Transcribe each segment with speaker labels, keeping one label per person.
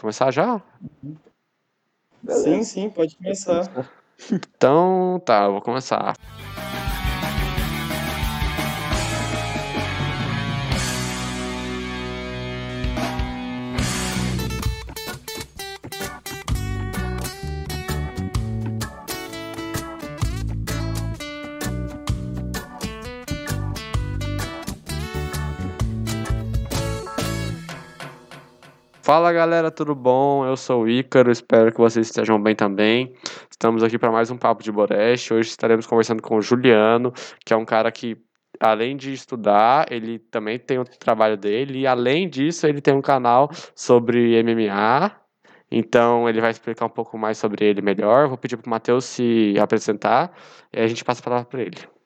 Speaker 1: começar já?
Speaker 2: Beleza. Sim, sim, pode começar.
Speaker 1: Então, tá, eu vou começar. Fala galera, tudo bom? Eu sou o Ícaro, espero que vocês estejam bem também. Estamos aqui para mais um Papo de Boreste. Hoje estaremos conversando com o Juliano, que é um cara que, além de estudar, ele também tem o trabalho dele, e além disso, ele tem um canal sobre MMA. Então, ele vai explicar um pouco mais sobre ele melhor. Vou pedir para o Matheus se apresentar e a gente passa a palavra para ele.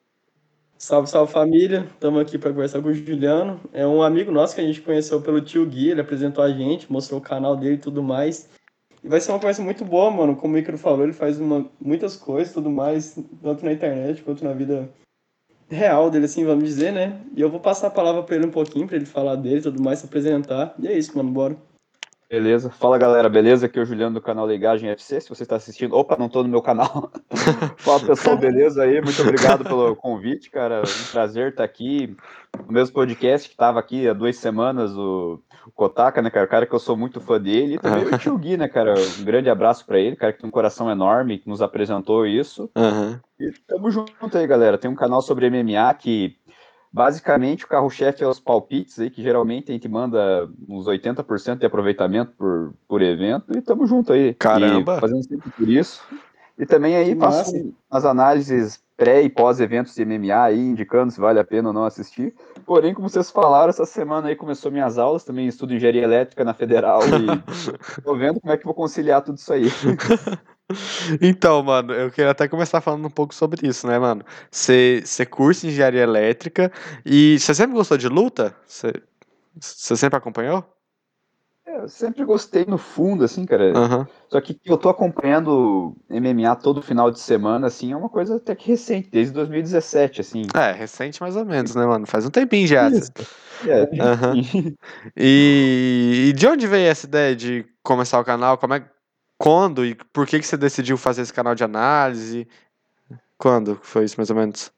Speaker 2: Salve, salve família, estamos aqui para conversar com o Juliano. É um amigo nosso que a gente conheceu pelo tio Gui, ele apresentou a gente, mostrou o canal dele e tudo mais. E vai ser uma conversa muito boa, mano. Como o Icaro falou, ele faz uma, muitas coisas tudo mais, tanto na internet quanto na vida real dele, assim, vamos dizer, né? E eu vou passar a palavra para ele um pouquinho, para ele falar dele tudo mais, se apresentar. E é isso, mano, bora.
Speaker 3: Beleza. Fala galera, beleza? Aqui é o Juliano do canal Ligagem FC. Se você está assistindo, opa, não estou no meu canal. Fala pessoal, beleza aí? Muito obrigado pelo convite, cara. Um prazer estar aqui no mesmo podcast que estava aqui há duas semanas, o, o Kotaka, né, cara? O cara que eu sou muito fã dele. E também o Tio Gui, né, cara? Um grande abraço para ele, cara que tem um coração enorme, que nos apresentou isso.
Speaker 1: Uhum.
Speaker 3: E tamo junto aí, galera. Tem um canal sobre MMA que Basicamente, o carro-chefe é os palpites aí, que geralmente a gente manda uns 80% de aproveitamento por, por evento, e estamos junto aí.
Speaker 1: Caramba!
Speaker 3: fazendo sempre por isso. E também aí faço as análises pré e pós-eventos de MMA aí, indicando se vale a pena ou não assistir. Porém, como vocês falaram, essa semana aí começou minhas aulas, também estudo engenharia elétrica na Federal e tô vendo como é que vou conciliar tudo isso aí.
Speaker 1: Então, mano, eu queria até começar falando um pouco sobre isso, né, mano? Você cursa engenharia elétrica e você sempre gostou de luta? Você sempre acompanhou?
Speaker 3: É, eu sempre gostei no fundo, assim, cara.
Speaker 1: Uhum.
Speaker 3: Só que eu tô acompanhando MMA todo final de semana, assim, é uma coisa até que recente, desde 2017, assim.
Speaker 1: É, recente mais ou menos, né, mano? Faz um tempinho já.
Speaker 3: Isso. É.
Speaker 1: Uhum. E, e de onde veio essa ideia de começar o canal? Como é, quando e por que, que você decidiu fazer esse canal de análise? Quando foi isso, mais ou menos?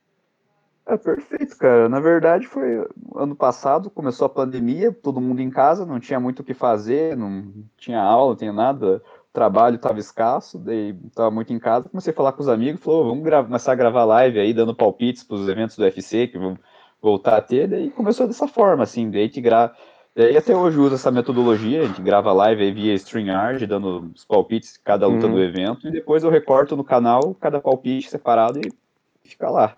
Speaker 3: É perfeito, cara. Na verdade, foi ano passado, começou a pandemia, todo mundo em casa, não tinha muito o que fazer, não tinha aula, não tinha nada, o trabalho estava escasso, daí estava muito em casa. Comecei a falar com os amigos, falou: vamos começar a gravar live aí, dando palpites para os eventos do UFC que vão voltar a ter. Daí começou dessa forma, assim, daí gente grava e até hoje usa essa metodologia, a gente grava live aí via StreamYard, dando os palpites de cada luta uhum. do evento, e depois eu recorto no canal cada palpite separado e fica lá.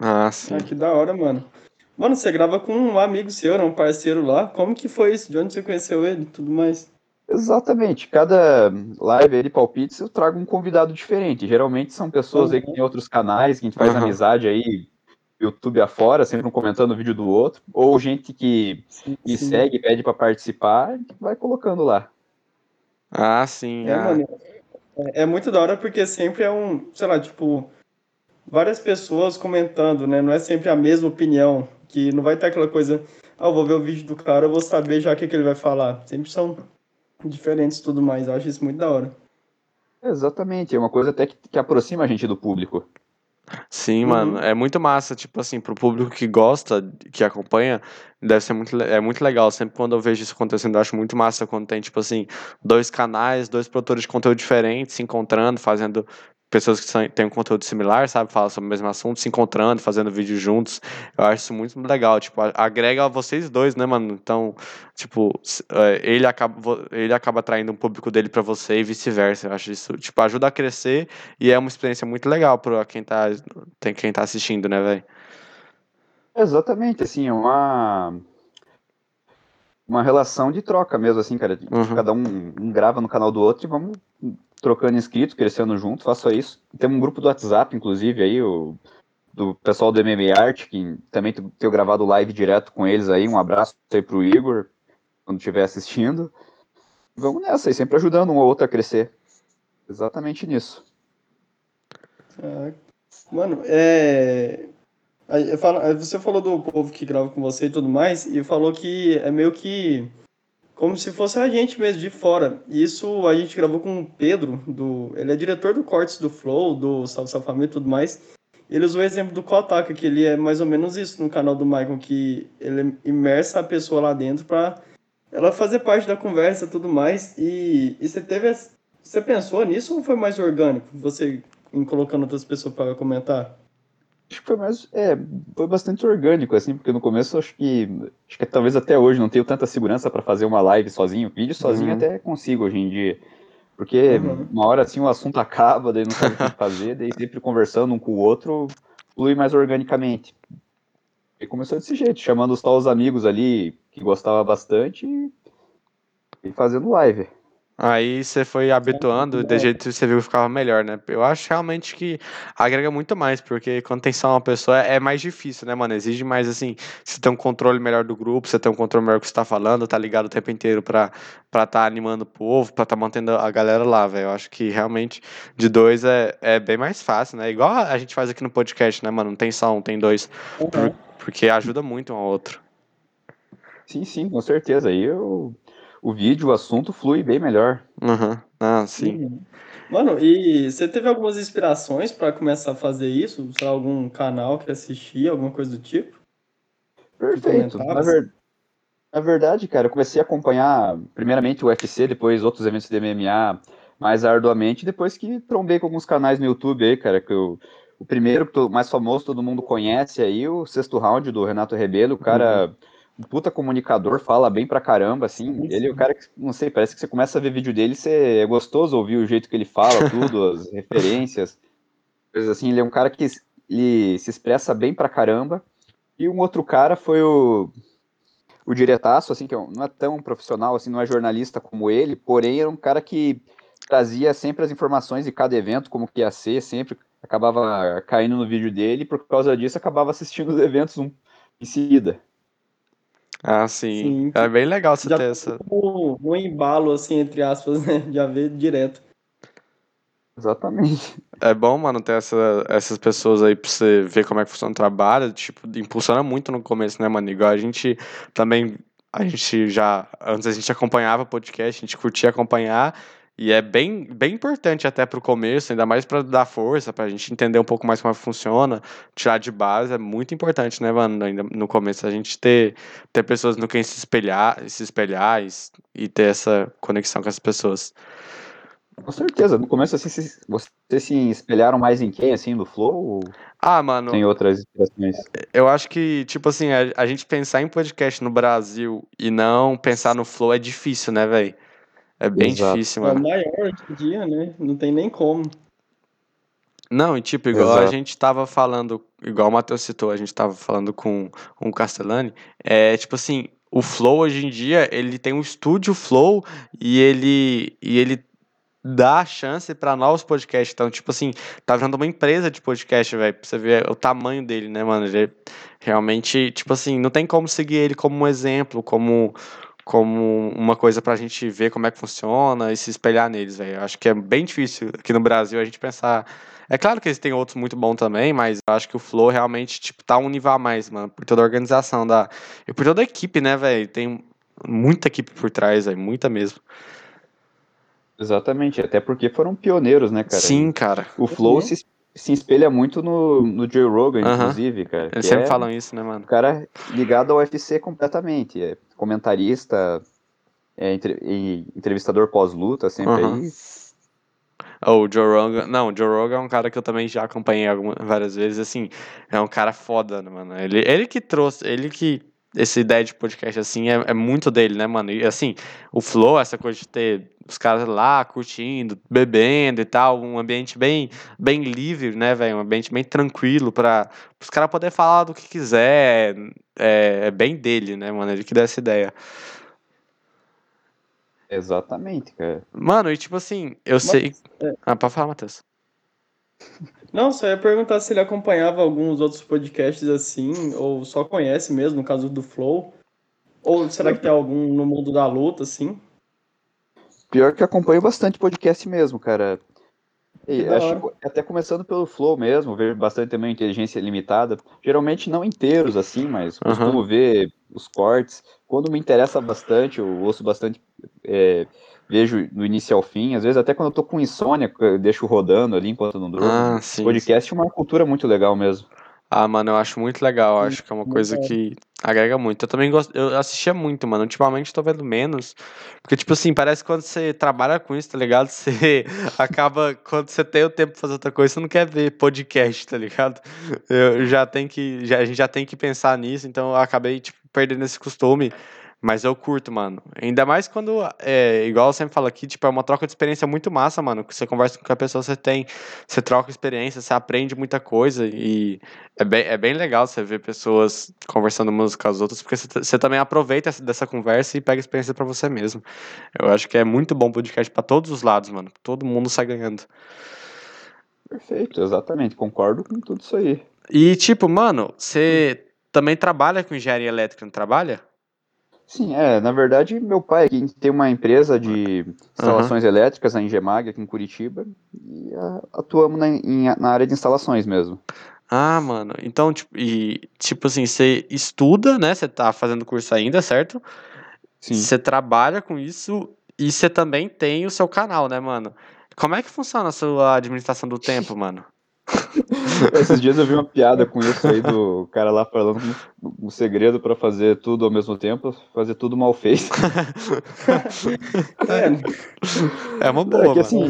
Speaker 1: Ah, sim. Ah,
Speaker 2: que da hora, mano. Mano, você grava com um amigo seu, um parceiro lá. Como que foi isso? De onde você conheceu ele e tudo mais?
Speaker 3: Exatamente. Cada live de palpites eu trago um convidado diferente. Geralmente são pessoas uhum. aí que tem outros canais, que a gente faz uhum. amizade aí YouTube afora, sempre um comentando o vídeo do outro, ou gente que me segue, pede para participar, vai colocando lá.
Speaker 1: Ah, sim.
Speaker 2: É,
Speaker 1: ah.
Speaker 2: Mano, é, é, muito da hora porque sempre é um, sei lá, tipo, várias pessoas comentando, né? Não é sempre a mesma opinião, que não vai ter aquela coisa, ah, eu vou ver o vídeo do cara, eu vou saber já o que, que ele vai falar. Sempre são diferentes e tudo mais. Eu acho isso muito da hora.
Speaker 3: Exatamente, é uma coisa até que, que aproxima a gente do público.
Speaker 1: Sim, uhum. mano, é muito massa, tipo assim, pro público que gosta, que acompanha, deve ser muito, é muito legal. Sempre quando eu vejo isso acontecendo, eu acho muito massa quando tem, tipo assim, dois canais, dois produtores de conteúdo diferentes se encontrando, fazendo pessoas que têm um conteúdo similar, sabe? Falam sobre o mesmo assunto, se encontrando, fazendo vídeo juntos. Eu acho isso muito legal. Tipo, agrega a vocês dois, né, mano? Então, tipo, é, ele acaba, ele acaba atraindo um público dele para você e vice-versa. Eu acho isso, tipo, ajuda a crescer e é uma experiência muito legal para quem tá, tem, quem tá assistindo, né, velho?
Speaker 3: Exatamente, assim, é uma uma relação de troca mesmo, assim, cara. Uhum. Cada um, um grava no canal do outro e vamos trocando inscritos, crescendo junto, faça isso. Tem um grupo do WhatsApp, inclusive, aí, o, do pessoal do MMA Art, que também tenho gravado live direto com eles aí. Um abraço aí pro Igor, quando estiver assistindo. Vamos nessa aí, sempre ajudando um ou outro a crescer. Exatamente nisso.
Speaker 2: Ah, mano, é. Você falou do povo que grava com você e tudo mais, e falou que é meio que como se fosse a gente mesmo, de fora. Isso a gente gravou com o Pedro, do, ele é diretor do Cortes do Flow, do Salve Salve Família e tudo mais. Ele usou o exemplo do Kotaka, que ele é mais ou menos isso no canal do Michael, que ele imersa a pessoa lá dentro para ela fazer parte da conversa e tudo mais. E, e você teve. Você pensou nisso ou foi mais orgânico? Você colocando outras pessoas para comentar?
Speaker 3: Acho que foi mais. É, foi bastante orgânico, assim, porque no começo acho que. Acho que talvez até hoje não tenho tanta segurança para fazer uma live sozinho. Vídeo sozinho uhum. até consigo hoje em dia. Porque uhum. uma hora assim o assunto acaba, daí não sabe o que fazer, daí sempre conversando um com o outro, flui mais organicamente. E começou desse jeito, chamando só os amigos ali que gostava bastante e fazendo live.
Speaker 1: Aí você foi habituando, de jeito que você viu que ficava melhor, né? Eu acho realmente que agrega muito mais, porque quando tem só uma pessoa é mais difícil, né, mano? Exige mais, assim, você ter um controle melhor do grupo, você ter um controle melhor do que você tá falando, tá ligado o tempo inteiro pra estar tá animando o povo, pra tá mantendo a galera lá, velho. Eu acho que realmente de dois é, é bem mais fácil, né? Igual a gente faz aqui no podcast, né, mano? Não tem só um, tem dois. Uhum. Porque ajuda muito um ao outro.
Speaker 3: Sim, sim, com certeza. Aí eu o vídeo, o assunto flui bem melhor.
Speaker 1: Uhum. Ah, sim.
Speaker 2: Mano, e você teve algumas inspirações para começar a fazer isso? Sei lá, algum canal que assistia, alguma coisa do tipo?
Speaker 3: Perfeito. Na, ver... Na, verdade, cara, eu comecei a acompanhar primeiramente o UFC, depois outros eventos de MMA mais arduamente, depois que trombei com alguns canais no YouTube aí, cara, que eu... O primeiro, mais famoso, todo mundo conhece aí, o sexto round do Renato Rebelo, o cara... Uhum um puta comunicador, fala bem pra caramba, assim. Ele é o cara que, não sei, parece que você começa a ver vídeo dele, você é gostoso ouvir o jeito que ele fala, tudo, as referências. Coisas assim, ele é um cara que ele se expressa bem pra caramba. E um outro cara foi o, o diretaço, assim, que é não é tão profissional, assim, não é jornalista como ele, porém era um cara que trazia sempre as informações de cada evento, como que ia ser, sempre acabava caindo no vídeo dele, e por causa disso acabava assistindo os eventos um, em seguida.
Speaker 1: Ah, sim. sim. É bem legal você ter essa.
Speaker 2: Um, um embalo, assim, entre aspas, né? Já ver direto.
Speaker 3: Exatamente.
Speaker 1: É bom, mano, ter essa, essas pessoas aí pra você ver como é que funciona o trabalho. Tipo, impulsiona muito no começo, né, mano? Igual a gente também. A gente já. Antes a gente acompanhava podcast, a gente curtia acompanhar. E é bem, bem importante até para o começo, ainda mais para dar força, para a gente entender um pouco mais como funciona, tirar de base, é muito importante, né, mano? Ainda no começo, a gente ter, ter pessoas no quem se espelhar, se espelhar e, e ter essa conexão com as pessoas.
Speaker 3: Com certeza. No começo, assim, vocês se espelharam mais em quem, assim, no Flow?
Speaker 1: Ah, mano.
Speaker 3: Tem outras inspirações?
Speaker 1: Eu acho que, tipo assim, a, a gente pensar em podcast no Brasil e não pensar no Flow é difícil, né, velho? É bem Exato. difícil, mano.
Speaker 2: É o maior hoje em dia, né? Não tem nem como.
Speaker 1: Não, e tipo, igual Exato. a gente tava falando, igual o Matheus citou, a gente tava falando com, com o Castellani, é tipo assim, o Flow hoje em dia, ele tem um estúdio Flow e ele, e ele dá chance para novos podcasts. Então, tipo assim, tá virando uma empresa de podcast, velho. Pra você ver o tamanho dele, né, mano? Ele realmente, tipo assim, não tem como seguir ele como um exemplo, como como uma coisa pra gente ver como é que funciona e se espelhar neles, velho. Acho que é bem difícil aqui no Brasil a gente pensar. É claro que eles têm outros muito bons também, mas eu acho que o Flow realmente, tipo, tá um nível a mais, mano. Por toda a organização da. E por toda a equipe, né, velho? Tem muita equipe por trás, velho. Muita mesmo.
Speaker 3: Exatamente, até porque foram pioneiros, né, cara?
Speaker 1: Sim, cara.
Speaker 3: O Flow se se espelha muito no, no Joe Rogan, inclusive, cara.
Speaker 1: Eles sempre é falam isso, né, mano?
Speaker 3: O cara ligado ao UFC completamente. É comentarista, é entre, entrevistador pós-luta, sempre uhum. aí.
Speaker 1: O Joe Rogan. Não, o Joe Rogan é um cara que eu também já acompanhei algumas, várias vezes. Assim, é um cara foda, né, mano? Ele, ele que trouxe, ele que essa ideia de podcast assim é, é, muito dele, né, mano? E assim, o flow, essa coisa de ter os caras lá curtindo, bebendo e tal, um ambiente bem bem livre, né, velho? Um ambiente bem tranquilo para os caras poderem falar do que quiser. É, é, bem dele, né, mano? Ele que dá essa ideia.
Speaker 3: Exatamente, cara.
Speaker 1: Mano, e tipo assim, eu Mas, sei. É... Ah, pode falar, Matheus.
Speaker 2: Não, só ia perguntar se ele acompanhava alguns outros podcasts assim, ou só conhece mesmo, no caso do Flow. Ou será que tem algum no mundo da luta, assim?
Speaker 3: Pior que acompanho bastante podcast mesmo, cara. E acho até começando pelo Flow mesmo, vejo bastante também inteligência limitada. Geralmente não inteiros assim, mas costumo uhum. ver os cortes. Quando me interessa bastante, eu ouço bastante, é, vejo do início ao fim. Às vezes até quando eu tô com insônia, eu deixo rodando ali enquanto não durmo. Ah, sim, podcast sim. é uma cultura muito legal mesmo.
Speaker 1: Ah, mano, eu acho muito legal. Eu acho que é uma coisa que agrega muito. Eu também gosto. Eu assistia muito, mano. Ultimamente tô vendo menos. Porque, tipo assim, parece que quando você trabalha com isso, tá ligado? Você acaba. Quando você tem o tempo pra fazer outra coisa, você não quer ver podcast, tá ligado? Eu já tenho que. Já, a gente já tem que pensar nisso, então eu acabei, tipo, perdendo esse costume. Mas eu curto, mano. Ainda mais quando, é, igual eu sempre falo aqui, tipo, é uma troca de experiência muito massa, mano. Que você conversa com a pessoa, você tem, você troca experiência, você aprende muita coisa e é bem, é bem legal você ver pessoas conversando umas com as outras, porque você, você também aproveita essa, dessa conversa e pega experiência para você mesmo. Eu acho que é muito bom podcast para todos os lados, mano. Todo mundo sai ganhando.
Speaker 3: Perfeito, exatamente. Concordo com tudo isso aí.
Speaker 1: E, tipo, mano, você também trabalha com engenharia elétrica, não trabalha?
Speaker 3: Sim, é, na verdade, meu pai tem uma empresa de instalações uhum. elétricas, a Engemag, aqui em Curitiba, e atuamos na, em, na área de instalações mesmo.
Speaker 1: Ah, mano, então, tipo, e, tipo assim, você estuda, né, você tá fazendo curso ainda, certo? Sim. Você trabalha com isso e você também tem o seu canal, né, mano? Como é que funciona a sua administração do tempo, mano?
Speaker 3: Esses dias eu vi uma piada com isso aí do cara lá falando um segredo para fazer tudo ao mesmo tempo, fazer tudo mal feito.
Speaker 1: é, é uma boa. É
Speaker 3: que, assim,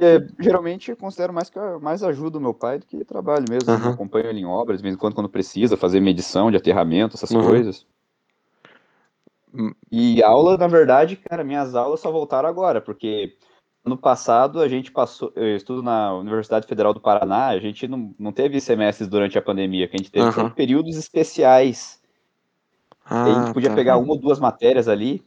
Speaker 3: é, geralmente eu considero mais que mais ajuda o meu pai do que trabalho mesmo. Uhum. acompanho ele em obras, de vez em quando quando precisa, fazer medição de aterramento, essas uhum. coisas. Hum. E aula, na verdade, cara, minhas aulas só voltaram agora, porque Ano passado, a gente passou, eu estudo na Universidade Federal do Paraná, a gente não, não teve semestres durante a pandemia, que a gente teve uhum. períodos especiais. Ah, a gente podia tá. pegar uma ou duas matérias ali.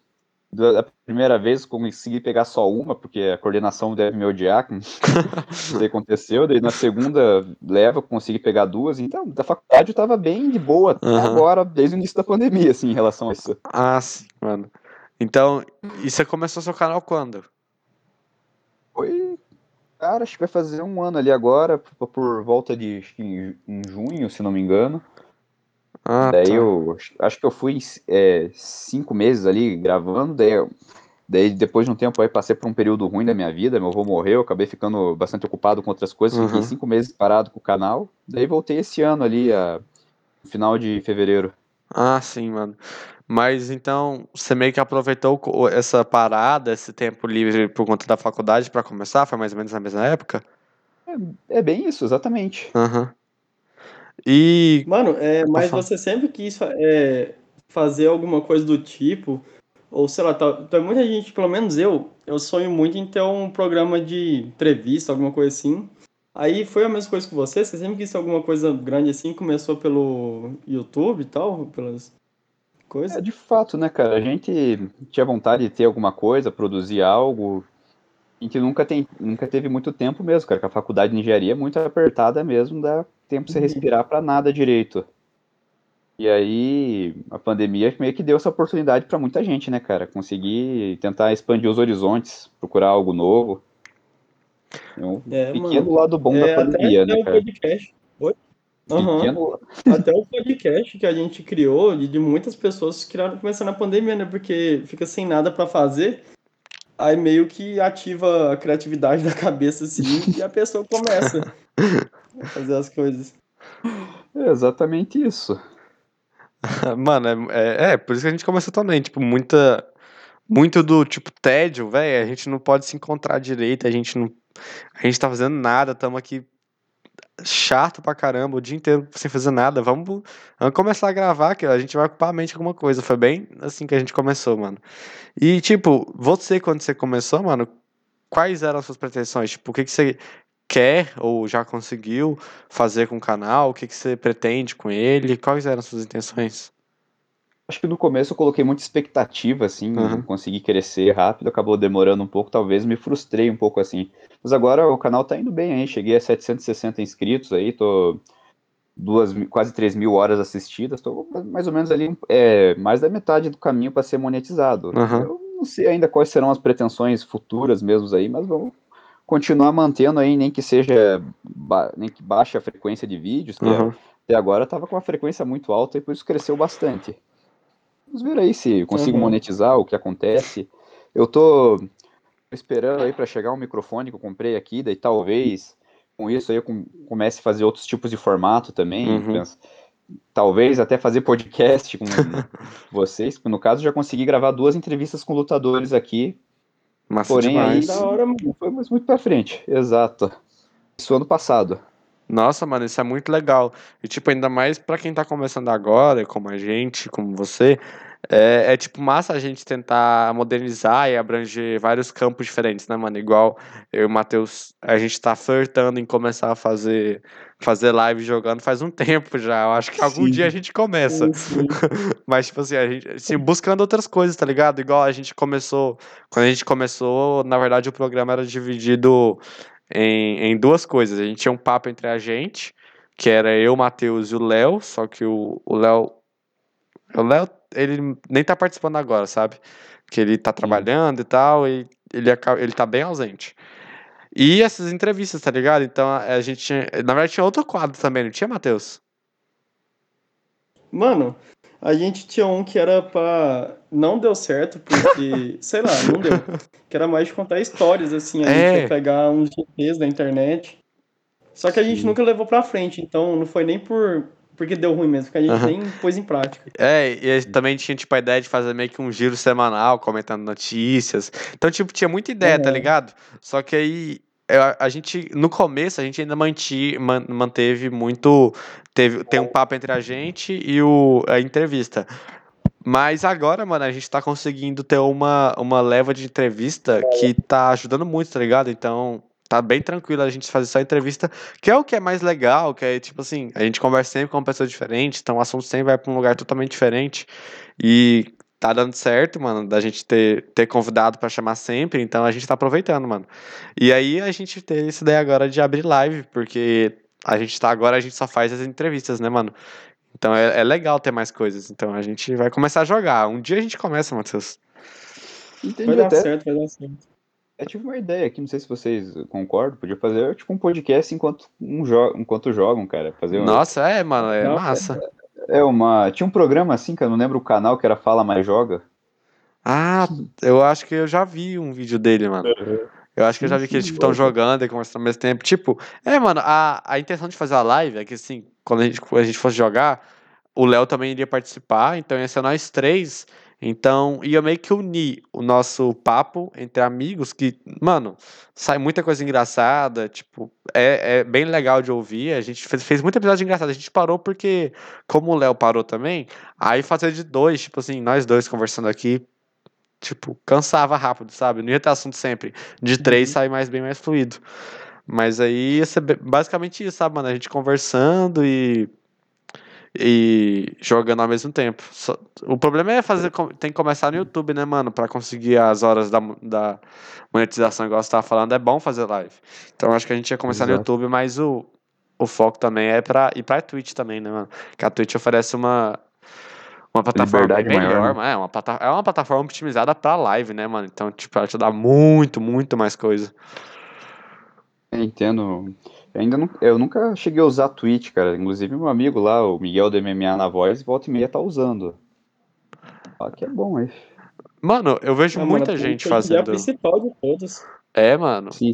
Speaker 3: Da primeira vez consegui pegar só uma, porque a coordenação deve me odiar, como isso aconteceu. Daí na segunda leva, consegui pegar duas. Então, da faculdade eu tava bem de boa uhum. agora, desde o início da pandemia, assim, em relação a isso.
Speaker 1: Ah, sim, mano. Então, e você começou seu canal quando?
Speaker 3: Foi. Cara, acho que vai fazer um ano ali agora, por volta de em, em junho, se não me engano. Ah, daí tá. eu acho que eu fui é, cinco meses ali gravando, daí, eu, daí depois de um tempo aí passei por um período ruim da minha vida, meu avô morreu, acabei ficando bastante ocupado com outras coisas, uhum. fiquei cinco meses parado com o canal, daí voltei esse ano ali, a, final de fevereiro.
Speaker 1: Ah, sim, mano. Mas então, você meio que aproveitou essa parada, esse tempo livre por conta da faculdade para começar? Foi mais ou menos na mesma época?
Speaker 3: É, é bem isso, exatamente.
Speaker 1: Aham. Uhum. E.
Speaker 2: Mano, é, mas você sempre quis é, fazer alguma coisa do tipo, ou sei lá, tá, tá, muita gente, pelo menos eu, eu sonho muito em ter um programa de entrevista, alguma coisa assim. Aí foi a mesma coisa com você? Você sempre quis alguma coisa grande assim? Começou pelo YouTube e tal? Pelas coisa.
Speaker 3: É, de fato, né, cara? A gente tinha vontade de ter alguma coisa, produzir algo. A gente nunca, tem, nunca teve muito tempo mesmo, cara. Que a faculdade de engenharia é muito apertada mesmo, dá tempo pra você uhum. respirar para nada direito. E aí, a pandemia meio que deu essa oportunidade para muita gente, né, cara? Conseguir tentar expandir os horizontes, procurar algo novo. É um é, pequeno mano. lado bom é, da pandemia, né, cara? Podcast.
Speaker 2: Uhum. Pequeno... Até o podcast que a gente criou, de, de muitas pessoas que criaram começando na pandemia, né? Porque fica sem nada para fazer, aí meio que ativa a criatividade da cabeça, assim, e a pessoa começa a fazer as coisas.
Speaker 3: É exatamente isso.
Speaker 1: Mano, é, é, é, por isso que a gente começou também, tipo, muita. Muito do tipo tédio, velho. A gente não pode se encontrar direito, a gente não. A gente tá fazendo nada, estamos aqui chato pra caramba, o dia inteiro sem fazer nada. Vamos, vamos começar a gravar, que a gente vai ocupar a mente com alguma coisa. Foi bem assim que a gente começou, mano. E, tipo, você, quando você começou, mano, quais eram as suas pretensões? Tipo, o que, que você quer ou já conseguiu fazer com o canal? O que, que você pretende com ele? Quais eram as suas intenções?
Speaker 3: Acho que no começo eu coloquei muita expectativa, assim, uhum. consegui crescer rápido, acabou demorando um pouco, talvez me frustrei um pouco, assim. Mas agora o canal tá indo bem aí, cheguei a 760 inscritos aí, tô duas, quase 3 mil horas assistidas, tô mais ou menos ali, é, mais da metade do caminho para ser monetizado. Uhum. Eu não sei ainda quais serão as pretensões futuras mesmo aí, mas vamos, continuar mantendo aí, nem que seja, nem que baixe a frequência de vídeos, que uhum. até agora estava com uma frequência muito alta e por isso cresceu bastante. Vamos ver aí se consigo uhum. monetizar o que acontece. Eu tô esperando aí para chegar um microfone que eu comprei aqui, daí talvez com isso aí eu comece a fazer outros tipos de formato também. Uhum. Talvez até fazer podcast com vocês. No caso, já consegui gravar duas entrevistas com lutadores aqui. Massa Porém, demais. aí da hora foi muito pra frente. Exato. Isso ano passado.
Speaker 1: Nossa, mano, isso é muito legal. E, tipo, ainda mais para quem tá começando agora, como a gente, como você, é, é, tipo massa a gente tentar modernizar e abranger vários campos diferentes, né, mano? Igual eu e o Matheus, a gente tá flertando em começar a fazer, fazer live jogando faz um tempo já. Eu acho que algum sim. dia a gente começa. Sim, sim. Mas, tipo assim, a gente assim, buscando outras coisas, tá ligado? Igual a gente começou. Quando a gente começou, na verdade, o programa era dividido em, em duas coisas. A gente tinha um papo entre a gente, que era eu, Matheus e o Léo, só que o Léo. O Léo ele nem tá participando agora, sabe? Que ele tá trabalhando e tal, e ele, ele tá bem ausente. E essas entrevistas, tá ligado? Então a gente tinha. Na verdade, tinha outro quadro também, não tinha, Matheus?
Speaker 2: Mano, a gente tinha um que era pra. Não deu certo, porque. sei lá, não deu. Que era mais de contar histórias, assim. A é. gente ia pegar uns GPs da internet. Só que a gente Sim. nunca levou pra frente, então não foi nem por porque deu ruim mesmo, porque a gente uhum. nem pôs em prática.
Speaker 1: É, e também tinha, tipo, a ideia de fazer meio que um giro semanal, comentando notícias. Então, tipo, tinha muita ideia, uhum. tá ligado? Só que aí a gente, no começo, a gente ainda manti, manteve muito. Teve, tem um papo entre a gente e o, a entrevista. Mas agora, mano, a gente tá conseguindo ter uma, uma leva de entrevista que tá ajudando muito, tá ligado? Então, tá bem tranquilo a gente fazer só entrevista, que é o que é mais legal, que é tipo assim, a gente conversa sempre com uma pessoa diferente, então o assunto sempre vai para um lugar totalmente diferente. E tá dando certo, mano, da gente ter, ter convidado para chamar sempre, então a gente tá aproveitando, mano. E aí a gente tem essa ideia agora de abrir live, porque a gente tá agora, a gente só faz as entrevistas, né, mano? Então é, é legal ter mais coisas. Então a gente vai começar a jogar. Um dia a gente começa, Matheus.
Speaker 2: Entendi vai dar até... certo, vai dar certo.
Speaker 3: Eu tive uma ideia aqui, não sei se vocês concordam, podia fazer tipo um podcast enquanto, um jo enquanto jogam, cara. Fazer
Speaker 1: um... Nossa, é, mano, é Nossa, massa.
Speaker 3: É, é uma. Tinha um programa assim, que eu não lembro o canal, que era Fala Mais Joga.
Speaker 1: Ah, eu acho que eu já vi um vídeo dele, mano. Eu acho que eu já vi que eles estão tipo, jogando e conversando ao mesmo tempo. Tipo, é, mano, a, a intenção de fazer a live é que assim, quando a gente, quando a gente fosse jogar, o Léo também iria participar, então ia ser nós três. Então, ia meio que unir o nosso papo entre amigos, que, mano, sai muita coisa engraçada, tipo, é, é bem legal de ouvir. A gente fez, fez muita episódio engraçado. A gente parou porque, como o Léo parou também, aí fazer de dois, tipo assim, nós dois conversando aqui, tipo, cansava rápido, sabe? Não ia ter assunto sempre. De três uhum. sai mais bem mais fluido. Mas aí ia ser basicamente isso, sabe, mano? A gente conversando e e jogando ao mesmo tempo. O problema é fazer, tem que começar no YouTube, né, mano, para conseguir as horas da, da monetização, igual você tava falando, é bom fazer live. Então acho que a gente ia começar Exato. no YouTube, mas o, o foco também é para ir pra Twitch também, né, mano? Que a Twitch oferece uma uma plataforma melhor, maior, né? é, uma é uma plataforma otimizada para live, né, mano? Então, tipo, ela te dá muito, muito mais coisa.
Speaker 3: entendo. Eu ainda não, eu nunca cheguei a usar a Twitch, cara. Inclusive, meu amigo lá, o Miguel do MMA na voz, volta e meia tá usando. Fala que é bom, hein?
Speaker 1: Mano, eu vejo muita mano, gente fazendo. É a
Speaker 2: principal de todos.
Speaker 1: É, mano. Sim.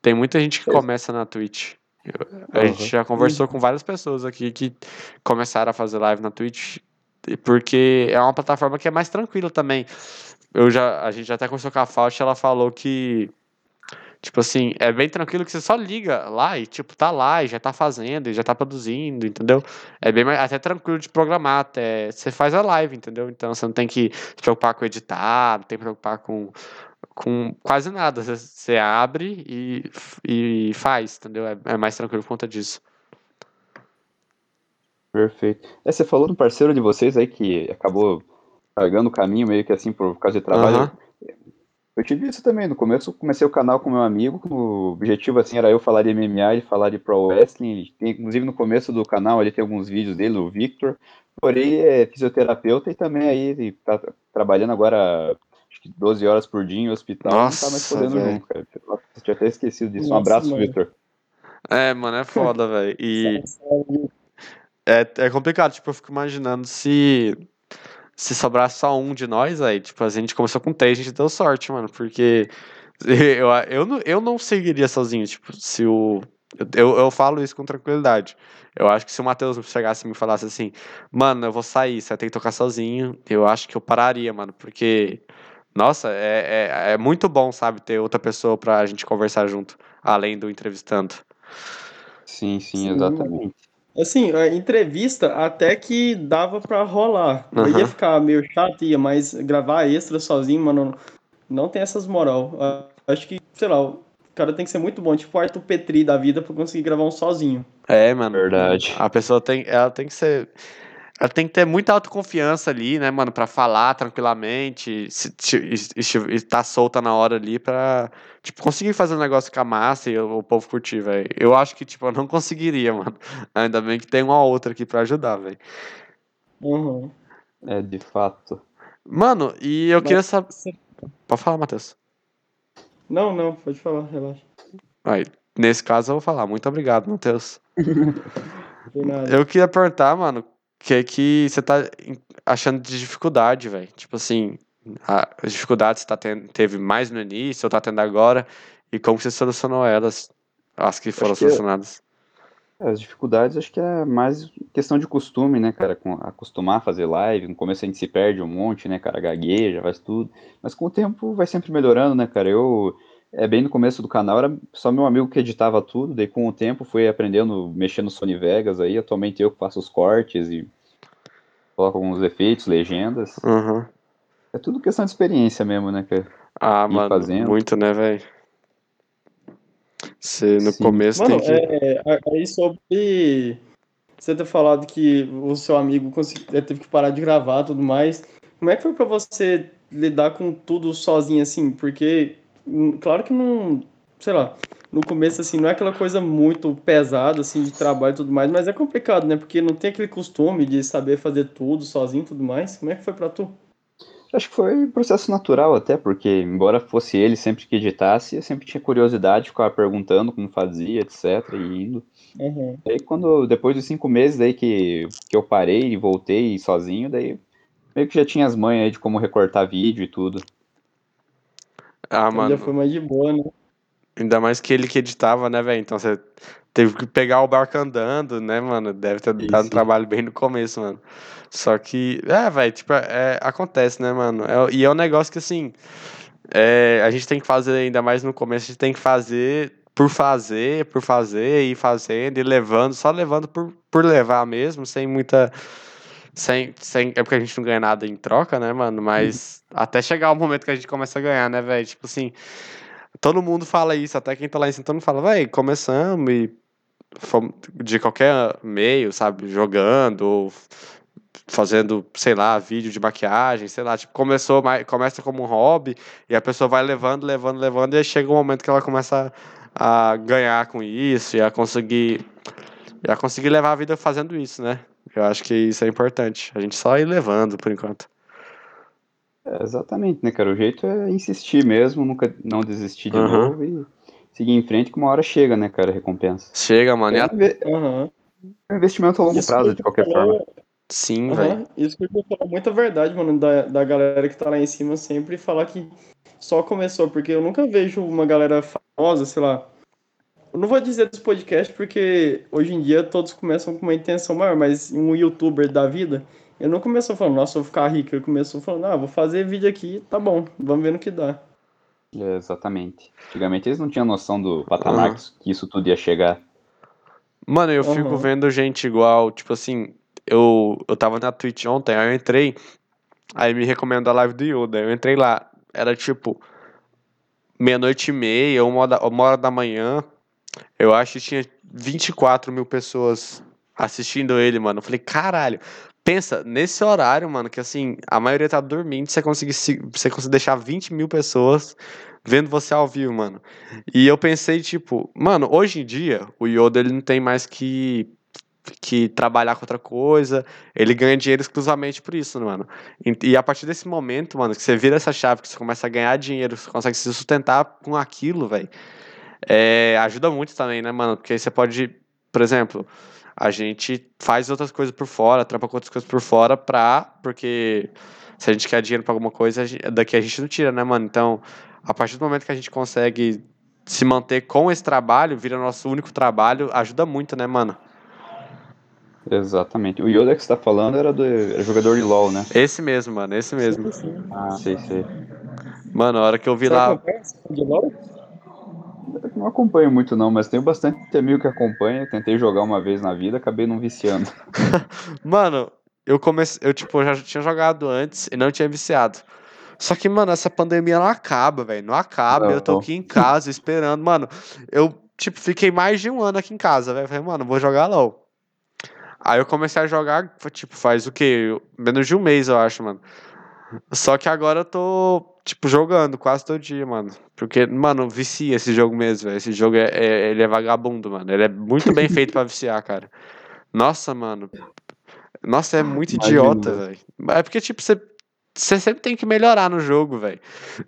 Speaker 1: Tem muita gente que é. começa na Twitch. a uhum. gente já conversou com várias pessoas aqui que começaram a fazer live na Twitch porque é uma plataforma que é mais tranquila também. Eu já, a gente já até conversou com a Faust, ela falou que Tipo assim, é bem tranquilo que você só liga lá e, tipo, tá lá e já tá fazendo e já tá produzindo, entendeu? É bem mais, até tranquilo de programar, até você faz a live, entendeu? Então você não tem que se preocupar com editar, não tem que preocupar com, com quase nada. Você, você abre e, e faz, entendeu? É, é mais tranquilo por conta disso.
Speaker 3: Perfeito. É, você falou do parceiro de vocês aí que acabou pagando o caminho meio que assim por causa de trabalho. Uhum. Eu tive isso também. No começo comecei o canal com meu amigo. O objetivo assim era eu falar de MMA e falar de Pro Wrestling. Tem, inclusive no começo do canal ali tem alguns vídeos dele, o Victor. Porém é fisioterapeuta e também aí tá trabalhando agora acho que 12 horas por dia em hospital.
Speaker 1: Nossa,
Speaker 3: não tá mais
Speaker 1: podendo véio. nunca.
Speaker 3: Eu tinha até esquecido disso. Um
Speaker 2: Nossa,
Speaker 3: abraço,
Speaker 2: mano.
Speaker 3: Vitor.
Speaker 1: É, mano, é foda, velho. E é, é complicado, tipo, eu fico imaginando se se sobrar só um de nós, aí, tipo, a gente começou com três, a gente deu sorte, mano, porque eu, eu, não, eu não seguiria sozinho, tipo, se o. Eu, eu falo isso com tranquilidade. Eu acho que se o Matheus chegasse e me falasse assim, mano, eu vou sair, você vai ter que tocar sozinho, eu acho que eu pararia, mano, porque. Nossa, é, é, é muito bom, sabe, ter outra pessoa pra gente conversar junto, além do entrevistando.
Speaker 3: Sim, sim,
Speaker 2: Sim,
Speaker 3: exatamente.
Speaker 2: Assim, a entrevista até que dava pra rolar.
Speaker 1: Aham.
Speaker 2: Ia ficar meio chato, ia, mas gravar extra sozinho, mano, não tem essas moral. Acho que, sei lá, o cara tem que ser muito bom, tipo o Arthur Petri da vida pra conseguir gravar um sozinho.
Speaker 1: É, mano.
Speaker 3: Verdade.
Speaker 1: A pessoa tem, ela tem que ser, ela tem que ter muita autoconfiança ali, né, mano, Pra falar tranquilamente, se, se, e- e- e tá solta na hora ali pra, tipo, conseguir fazer um negócio ficar massa e o, o povo curtir, velho. Eu acho que, tipo, eu não conseguiria, mano. Ainda bem que tem uma outra aqui pra ajudar, velho.
Speaker 2: Uhum.
Speaker 3: É, de fato.
Speaker 1: Mano, e eu
Speaker 2: Mas
Speaker 1: queria saber. Pode falar, Matheus.
Speaker 2: Não, não, pode falar, relaxa.
Speaker 1: Aí, nesse caso eu vou falar. Muito obrigado, Matheus. Eu queria perguntar, mano, que que você tá achando de dificuldade, velho? Tipo assim, a- as dificuldades que você tá tendo, teve mais no início ou tá tendo agora e como você solucionou elas, as que foram
Speaker 3: Acho que-
Speaker 1: solucionadas.
Speaker 3: É, As dificuldades acho que é mais questão de costume, né, cara? Com, acostumar a fazer live. No começo a gente se perde um monte, né, cara? Gagueja, faz tudo. Mas com o tempo vai sempre melhorando, né, cara? Eu, é bem no começo do canal, era só meu amigo que editava tudo. Daí com o tempo fui aprendendo, mexendo no Sony Vegas aí. Atualmente eu que faço os cortes e coloco alguns efeitos, legendas.
Speaker 1: Uhum.
Speaker 3: É tudo questão de experiência mesmo, né, cara?
Speaker 1: Ah,
Speaker 3: Ir
Speaker 1: mano,
Speaker 3: fazendo.
Speaker 1: muito, né, velho? Você no
Speaker 3: Sim.
Speaker 1: começo
Speaker 2: Mano,
Speaker 1: tem que.
Speaker 2: é, é, aí sobre você ter falado que o seu amigo consegui- eh, teve que parar de gravar e tudo mais, como é que foi pra você lidar com tudo sozinho assim? Porque, claro que não, sei lá, no começo assim, não é aquela coisa muito pesada assim de trabalho e tudo mais, mas é complicado, né? Porque não tem aquele costume de saber fazer tudo sozinho e tudo mais. Como é que foi pra tu?
Speaker 3: Acho que foi um processo natural até, porque embora fosse ele sempre que editasse, eu sempre tinha curiosidade, ficava perguntando como fazia, etc, e indo.
Speaker 2: Uhum.
Speaker 3: Aí quando, depois de cinco meses aí que, que eu parei e voltei sozinho, daí meio que já tinha as manhas aí de como recortar vídeo e tudo.
Speaker 1: Ah,
Speaker 2: Então
Speaker 1: mano,
Speaker 2: já foi mais de boa, né?
Speaker 1: ainda mais que ele que editava, né, velho? Então você teve que pegar o barco andando, né, mano? Deve ter
Speaker 3: Sim,
Speaker 1: dado um trabalho bem no começo, mano. Só que, é, velho, tipo, é, acontece, né, mano? É- e é um negócio que, assim, é, a gente tem que fazer, ainda mais no começo, a gente tem que fazer por fazer, por fazer, e fazendo, e levando, só levando por, por levar mesmo, sem muita. Sem, sem, é porque a gente não ganha nada em troca, né, mano? Mas até chegar o momento que a gente começa a ganhar, né, velho? Tipo assim, todo mundo fala isso, até quem tá lá em cima, todo mundo fala, velho, começamos e fomos de qualquer meio, sabe? Jogando, ou fazendo, sei lá, vídeo de maquiagem, sei lá, tipo, começou, começa como um hobby, e a pessoa vai levando, levando, levando, e aí chega um momento que ela começa a, a ganhar com isso, e a conseguir, e a conseguir levar a vida fazendo isso, né? Eu acho que isso é importante, a gente só ir levando por enquanto.
Speaker 3: É, exatamente, né, cara? O jeito é insistir mesmo, nunca não desistir de
Speaker 1: Aham.
Speaker 3: novo e seguir em frente que uma hora chega, né, cara, a recompensa.
Speaker 1: Chega, mano,
Speaker 3: É um é um investimento a longo
Speaker 2: Isso
Speaker 3: prazo, de qualquer forma.
Speaker 1: sim,
Speaker 2: Aham,
Speaker 1: velho.
Speaker 2: Isso que eu falo muita verdade, mano, da, da galera que tá lá em cima sempre falar que só começou, porque eu nunca vejo uma galera famosa, sei lá. Eu não vou dizer dos podcasts, porque hoje em dia todos começam com uma intenção maior, mas um youtuber da vida, ele não começou falando, nossa, eu vou ficar rico. Ele começou falando, ah, vou fazer vídeo aqui, tá bom, vamos ver no que dá.
Speaker 3: É, exatamente. Antigamente eles não tinham noção do patamar
Speaker 1: Aham.
Speaker 3: que isso- tudo ia chegar.
Speaker 1: Mano, eu fico
Speaker 2: Aham.
Speaker 1: vendo gente igual, tipo assim, eu, eu tava na Twitch ontem, aí eu entrei, aí me recomendo a live do Yoda, eu entrei lá, era tipo meia-noite e meia, uma hora, uma hora da manhã, eu acho que tinha 24 mil pessoas assistindo ele, mano. Eu falei, caralho, pensa, nesse horário, mano, que assim, a maioria tá dormindo, você conseguir, se- você conseguir deixar 20 mil pessoas vendo você ao vivo, mano. E eu pensei, tipo, mano, hoje em dia, o Yoda, ele não tem mais que, que trabalhar com outra coisa, ele ganha dinheiro exclusivamente por isso, mano. E, e a partir desse momento, mano, que você vira essa chave, que você começa a ganhar dinheiro, você consegue se sustentar com aquilo, velho. É, ajuda muito também, né, mano? Porque aí você pode, por exemplo, a gente faz outras coisas por fora, trampa com outras coisas por fora pra. Porque se a gente quer dinheiro pra alguma coisa, a gente- daqui a gente não tira, né, mano? Então, a partir do momento que a gente consegue se manter com esse trabalho, vira nosso único trabalho, ajuda muito, né, mano?
Speaker 3: Exatamente. O Yoda que você tá falando era do era jogador de LoL, né?
Speaker 1: Esse mesmo, mano, esse mesmo.
Speaker 2: Sim, sim.
Speaker 3: Ah, sei, sei.
Speaker 1: Mano, a hora que eu vi
Speaker 2: Você
Speaker 1: lá.
Speaker 2: acompanha esse de LoL?
Speaker 3: Não acompanho muito não, mas tenho bastante amigo que acompanha. Tentei jogar uma vez na vida, acabei não viciando.
Speaker 1: Mano, eu comecei. Eu, tipo, já tinha jogado antes e não tinha viciado. Só que, mano, essa pandemia não acaba, velho. Não acaba. Eu tô
Speaker 3: Não.
Speaker 1: aqui em casa esperando. Mano, eu, tipo, fiquei mais de um ano aqui em casa, velho. Falei, mano, vou jogar LOL. Aí eu comecei a jogar, tipo, faz o quê? Menos de um mês, eu acho, mano. Só que agora eu tô, tipo, jogando quase todo dia, mano. Porque, mano, vicia esse jogo mesmo, velho. Esse jogo é, é- ele é vagabundo, mano. Ele é muito bem feito pra viciar, cara. Nossa, mano. Nossa, é muito
Speaker 3: Imagino,
Speaker 1: idiota, velho. É porque, tipo, você. Você sempre tem que melhorar no jogo, velho.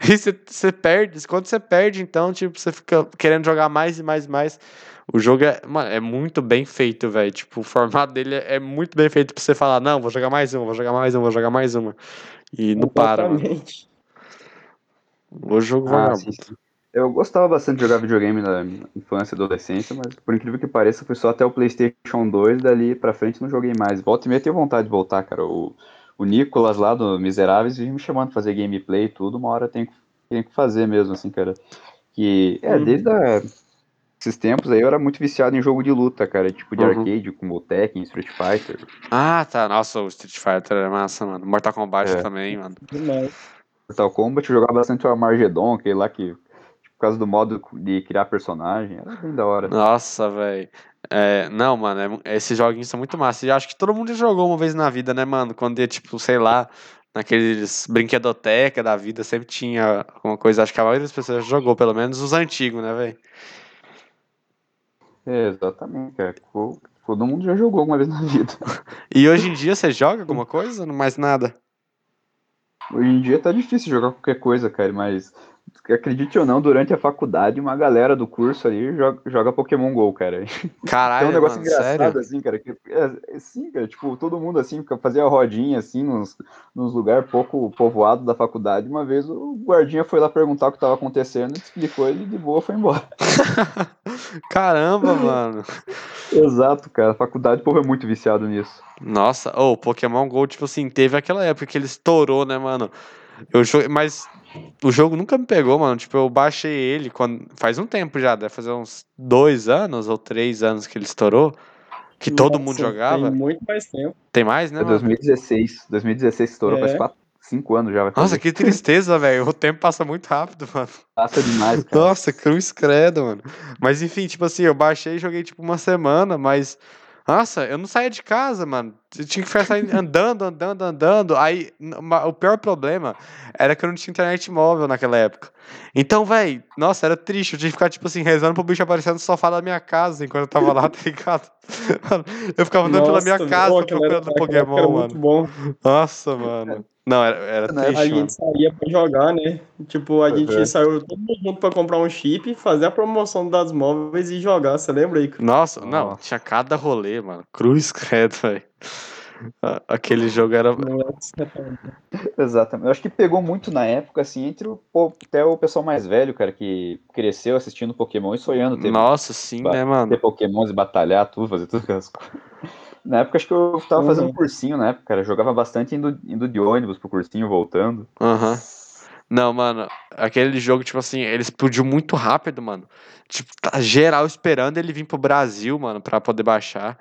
Speaker 1: E você perde. Quando você perde, então, tipo, você fica querendo jogar mais e mais e mais. O jogo é, mano, é muito bem feito, velho. Tipo, o formato dele é, é muito bem feito pra você falar, não, vou jogar mais uma, vou jogar mais uma, vou jogar mais uma. E não para, mano. O jogo
Speaker 3: Ah, sim, sim. Eu gostava bastante de jogar videogame na infância e adolescência, mas por incrível que pareça, foi só até o PlayStation 2, dali pra frente não joguei mais. Volta e meia tenho vontade de voltar, cara. O, o Nicolas lá do Miseráveis vive me chamando pra fazer gameplay e tudo, uma hora eu tenho, que- tenho que fazer mesmo, assim, cara. Que, é,
Speaker 2: Uhum.
Speaker 3: desde a- esses tempos aí eu era muito viciado em jogo de luta, cara, tipo de
Speaker 1: Uhum.
Speaker 3: arcade, como o Tekken, Street Fighter.
Speaker 1: Ah, tá. Nossa, o Street Fighter é massa, mano. Mortal Kombat
Speaker 3: É.
Speaker 1: também, mano.
Speaker 2: Demais.
Speaker 3: Mortal Kombat eu jogava bastante o Armageddon, aquele lá que, tipo, por causa do modo de criar personagem, era bem da hora.
Speaker 1: Nossa, velho. É, não, mano, é esses joguinhos são muito massa. E eu acho que todo mundo já jogou uma vez na vida, né, mano? Quando ia, tipo, sei lá, naqueles brinquedoteca da vida, sempre tinha alguma coisa. Acho que a maioria das pessoas jogou, pelo menos os antigos, né, velho?
Speaker 3: É, exatamente, cara. Todo mundo já jogou alguma vez na vida.
Speaker 1: E hoje em dia você joga alguma coisa? Não mais nada?
Speaker 3: Hoje em dia tá difícil jogar qualquer coisa, cara, mas acredite ou não, durante a faculdade, uma galera do curso ali joga, joga Pokémon GO, cara.
Speaker 1: Caralho,
Speaker 3: Tem um negócio
Speaker 1: mano,
Speaker 3: engraçado,
Speaker 1: sério?
Speaker 3: assim, cara. Que, é, é, sim, cara, tipo, todo mundo assim, fazia rodinha, assim, nos, nos lugares pouco povoados da faculdade. Uma vez o guardinha foi lá perguntar o que tava acontecendo, explicou ele de boa foi embora.
Speaker 1: Caramba, mano.
Speaker 3: Exato, cara. A faculdade, o povo é muito viciado nisso.
Speaker 1: Nossa, o Pokémon GO, tipo assim, teve aquela época que ele estourou, né, mano? Eu mas o jogo nunca me pegou, mano. Tipo, eu baixei ele quando faz um tempo já, deve fazer uns dois anos ou três anos que ele estourou, que todo mundo
Speaker 2: Nossa,
Speaker 1: jogava.
Speaker 2: Tem muito mais tempo.
Speaker 1: Tem mais, né,
Speaker 3: É
Speaker 1: mano?
Speaker 3: 2016. 2016 estourou,
Speaker 2: É.
Speaker 3: faz quatro, cinco anos já. Vai
Speaker 1: Nossa, que tristeza, velho. O tempo passa muito rápido, mano.
Speaker 3: Passa demais, cara.
Speaker 1: Nossa, cruz credo, mano. Mas enfim, tipo assim, eu baixei e joguei tipo uma semana, mas. Nossa, eu não saía de casa, mano. Eu tinha que ficar saindo, andando, andando, andando. Aí, o pior problema era que eu não tinha internet móvel naquela época. Então, velho, nossa, era triste. Eu tinha que ficar, tipo assim, rezando pro bicho aparecer no sofá da minha casa enquanto eu tava lá, tá ligado? Eu ficava andando pela minha
Speaker 2: Nossa,
Speaker 1: casa procurando Pokémon, mano.
Speaker 2: muito bom.
Speaker 1: Nossa, mano. Não, era, era
Speaker 3: Na
Speaker 1: triste,
Speaker 2: A
Speaker 1: mano.
Speaker 2: gente saía pra jogar, né? Tipo, a gente
Speaker 3: Uhum.
Speaker 2: saiu todo mundo pra comprar um chip, fazer a promoção das móveis e jogar. Você lembra aí?
Speaker 1: Nossa, não,
Speaker 3: Nossa.
Speaker 1: tinha cada rolê, mano. Cruz credo, velho. Aquele jogo era.
Speaker 2: Não é tá-
Speaker 3: Exatamente. Eu acho que pegou muito na época, assim, entre o, até o pessoal mais velho, cara, que cresceu assistindo Pokémon e sonhando ter,
Speaker 1: Nossa, sim,
Speaker 3: ba-
Speaker 1: né, mano?
Speaker 3: ter Pokémons e batalhar, tudo, fazer tudo aquelas coisas. Na época, acho que eu tava fazendo
Speaker 2: Uhum.
Speaker 3: cursinho na época, cara. Eu jogava bastante indo, indo de ônibus pro cursinho, voltando.
Speaker 1: Aham. Não, mano, aquele jogo, tipo assim, ele explodiu muito rápido, mano. Tipo, tá geral esperando ele vir pro Brasil, mano, pra poder baixar.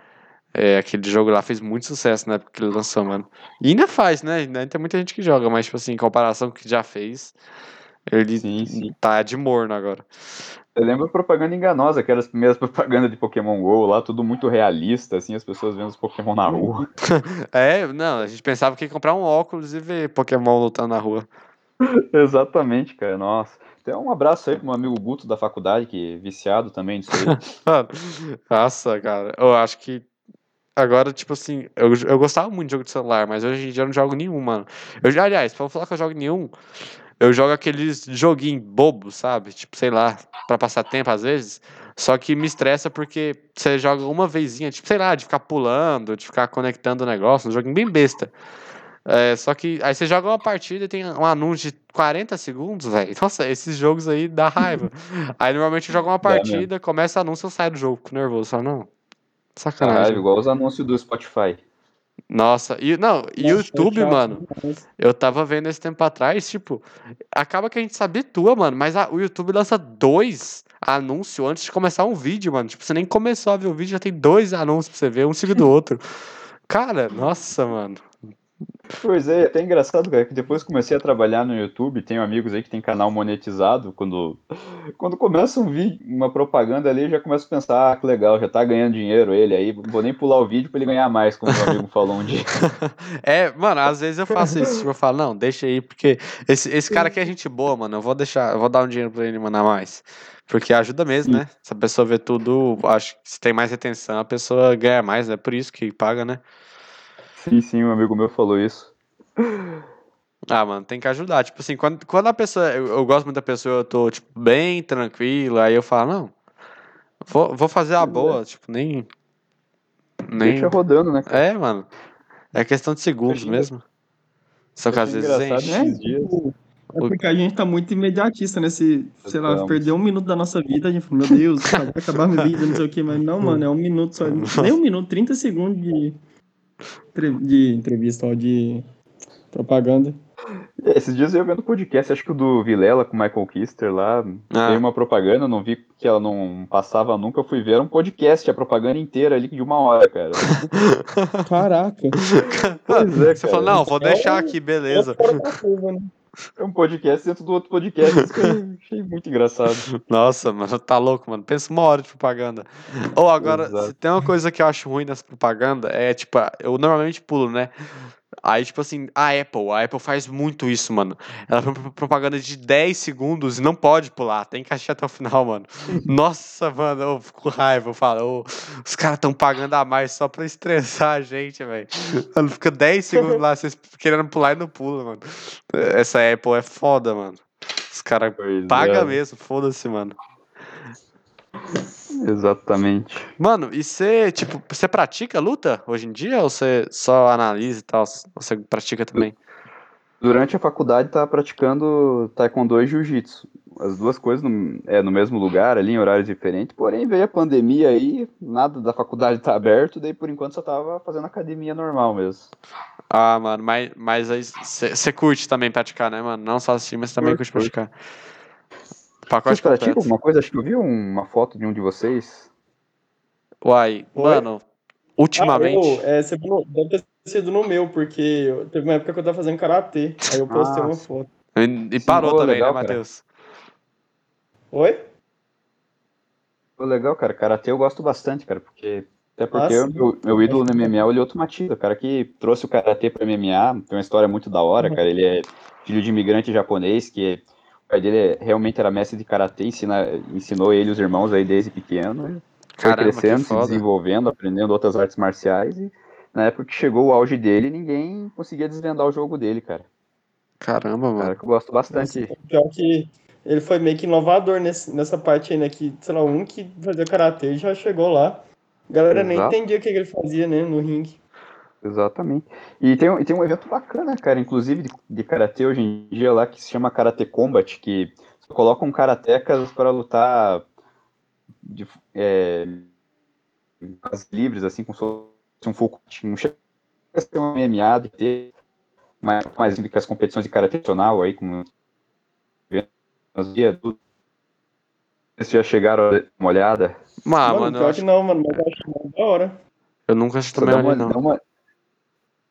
Speaker 1: É, aquele jogo lá fez muito sucesso na época que ele lançou, mano. E ainda faz, né? Ainda tem muita gente que joga, mas, tipo assim, em comparação com o que já fez, ele
Speaker 3: Sim, sim.
Speaker 1: tá de morno agora.
Speaker 3: Eu lembro propaganda enganosa, que eram as primeiras propagandas de Pokémon GO lá, tudo muito realista, assim, as pessoas vendo os Pokémon na rua.
Speaker 1: É, não, a gente pensava que ia comprar um óculos e ver Pokémon lutando na rua.
Speaker 3: Exatamente, cara, nossa. Então, um abraço aí pro meu amigo Guto da faculdade, que é viciado também disso aí.
Speaker 1: Nossa, cara, eu acho que agora, tipo assim, eu, eu gostava muito de jogo de celular, mas hoje em dia eu não jogo nenhum, mano. Eu aliás, pra eu falar que eu jogo nenhum, eu jogo aqueles joguinhos bobos, sabe? Tipo, sei lá, pra passar tempo às vezes. Só que me estressa porque você joga uma vezinha, tipo, sei lá, de ficar pulando, de ficar conectando o negócio, um joguinho bem besta. É, só que aí você joga uma partida e tem um anúncio de 40 segundos, velho. Nossa, esses jogos aí dá raiva. aí normalmente eu jogo uma partida, começa o anúncio, eu saio do jogo, fico nervoso. Só não. Sacanagem.
Speaker 3: Caralho, igual os anúncios do Spotify.
Speaker 1: Nossa, e não,
Speaker 2: Nossa,
Speaker 1: YouTube,
Speaker 2: chato
Speaker 1: mano. Eu tava vendo esse tempo atrás, tipo, acaba que a gente se habitua, mano, mas a- o YouTube lança dois anúncios antes de começar um vídeo, mano. Tipo, você nem começou a ver o vídeo, já tem dois anúncios pra você ver, um seguido do outro. Cara, nossa, mano.
Speaker 3: Pois é, é até engraçado, cara, que depois comecei a trabalhar no YouTube, tenho amigos aí que tem canal monetizado, quando, quando começa um vídeo, uma propaganda ali, já começo a pensar, ah, que legal, já tá ganhando dinheiro ele aí, vou nem pular o vídeo pra ele ganhar mais, como meu amigo falou um dia.
Speaker 1: É, mano, às vezes eu faço isso, tipo, eu falo, não, deixa aí, porque esse, esse cara aqui é gente boa, mano, eu vou deixar, eu vou dar um dinheiro pra ele mandar mais. Porque ajuda mesmo,
Speaker 3: Sim.
Speaker 1: né? Se a pessoa vê tudo, acho que se tem mais retenção, a pessoa ganha mais, é por isso que paga, né?
Speaker 3: Sim, sim, um amigo meu falou isso.
Speaker 1: Ah, mano, tem que ajudar. Tipo assim, quando, quando a pessoa. Eu, eu gosto muito da pessoa, eu tô, tipo, bem tranquilo, aí eu falo, não. Vou, vou fazer a boa, tipo, nem. Nem.
Speaker 3: Deixa rodando, né, cara?
Speaker 1: É, mano. É questão de segundos mesmo. Só que às vezes enche.
Speaker 3: né?
Speaker 2: É, é porque a gente tá muito imediatista, né? Se, sei lá,
Speaker 3: Estamos.
Speaker 2: perder um minuto da nossa vida, a gente fala, meu Deus, vai acabar minha vida, não sei o quê, mas não, mano, é um minuto só. Nem um minuto, 30 segundos de, de entrevista, ó, de propaganda.
Speaker 3: É, Esses dias eu vendo podcast, acho que o do Vilela com o Michael Kister lá,
Speaker 1: Ah.
Speaker 3: tem uma propaganda, não vi que ela não passava nunca, eu fui ver, era um podcast, a propaganda inteira ali de uma hora, cara.
Speaker 2: Caraca.
Speaker 3: Pois é,
Speaker 1: Você
Speaker 3: cara.
Speaker 1: falou, não, vou
Speaker 2: É
Speaker 1: deixar aqui, beleza.
Speaker 2: Né?
Speaker 3: É um podcast dentro do outro podcast, isso que eu achei muito engraçado.
Speaker 1: Nossa, mano, tá louco, mano. Pensa uma hora de propaganda. Ou agora,
Speaker 3: Exato.
Speaker 1: se tem uma coisa que eu acho ruim nessa propaganda, é tipo, eu normalmente pulo, né? Aí, tipo assim, a Apple, a Apple faz muito isso, mano. Ela faz uma propaganda de 10 segundos e não pode pular, tem que assistir até o final, mano. Nossa, mano, eu fico com raiva, eu falo, ô, os caras tão pagando a mais só pra estressar a gente, velho. Mano, fica 10 segundos lá, vocês querendo pular e não pula, mano. Essa Apple é foda, mano. Os caras pagam
Speaker 3: é,
Speaker 1: mesmo, foda-se, mano.
Speaker 3: Exatamente.
Speaker 1: Mano, e você, tipo, você pratica luta hoje em dia ou você só analisa e tal? Você pratica também?
Speaker 3: Durante a faculdade tá praticando taekwondo e jiu-jitsu. As duas coisas no, é, no mesmo lugar, ali em horários diferentes. Porém, veio a pandemia aí, nada da faculdade tá aberto, daí por enquanto só tava fazendo academia normal mesmo.
Speaker 1: Ah, mano, mas, mas aí você curte também praticar, né, mano? Não só assistir, mas também
Speaker 3: Curto,
Speaker 1: curte praticar.
Speaker 3: Vocês
Speaker 1: Pacote
Speaker 3: praticam
Speaker 1: completo.
Speaker 3: alguma coisa? Acho que eu vi uma foto de um de vocês.
Speaker 1: Uai,
Speaker 2: Oi?
Speaker 1: mano, ultimamente.
Speaker 2: Ah, eu, é, você no- deve ter sido no meu, porque eu- teve uma época que eu tava fazendo karatê. Aí eu postei
Speaker 3: Ah,
Speaker 2: uma
Speaker 3: sim.
Speaker 2: foto.
Speaker 1: E, e
Speaker 3: Sim,
Speaker 1: parou
Speaker 3: pô,
Speaker 1: também,
Speaker 3: legal,
Speaker 1: né. Matheus?
Speaker 2: Oi?
Speaker 3: Pô, legal, cara. Karatê eu gosto bastante, cara, porque. Até porque
Speaker 2: Ah,
Speaker 3: o
Speaker 2: sim.
Speaker 3: meu, meu ídolo no MMA é o Lyoto Machida, o cara que trouxe o Karatê pra MMA, tem uma história muito da hora,
Speaker 2: Uhum.
Speaker 3: cara. Ele é filho de imigrante japonês, que pai dele é- realmente era mestre de Karatê, ensina, ensinou ele e os irmãos aí desde pequeno. e Foi crescendo, se desenvolvendo, aprendendo outras artes marciais. E na época que chegou o auge dele, ninguém conseguia desvendar o jogo dele, cara.
Speaker 1: Caramba,
Speaker 3: Cara,
Speaker 1: mano.
Speaker 3: que eu gosto bastante.
Speaker 2: Nossa, pior que ele foi meio que inovador nesse, nessa parte aí, né? Que, sei lá, um que fazia karatê já chegou lá. A galera nem
Speaker 3: Exato.
Speaker 2: entendia o que que ele fazia, né? No ringue.
Speaker 3: Exatamente. E tem, um- e tem um evento bacana, cara, inclusive de, de karatê hoje em dia lá, que se chama Karate Combat, que colocam karatecas para lutar de, é, as livres, assim, como se fosse um full não chega a ser um MMA, de ter mais, mais do que as competições de karatê tradicional aí, como as dias, tudo. Vocês já chegaram a dar uma olhada?
Speaker 1: Ah,
Speaker 2: mano,
Speaker 1: mano, eu acho
Speaker 2: que não, mano, mas eu acho muito da hora.
Speaker 1: eu nunca assisti
Speaker 3: Só
Speaker 1: também
Speaker 3: uma,
Speaker 1: não.
Speaker 3: dá uma,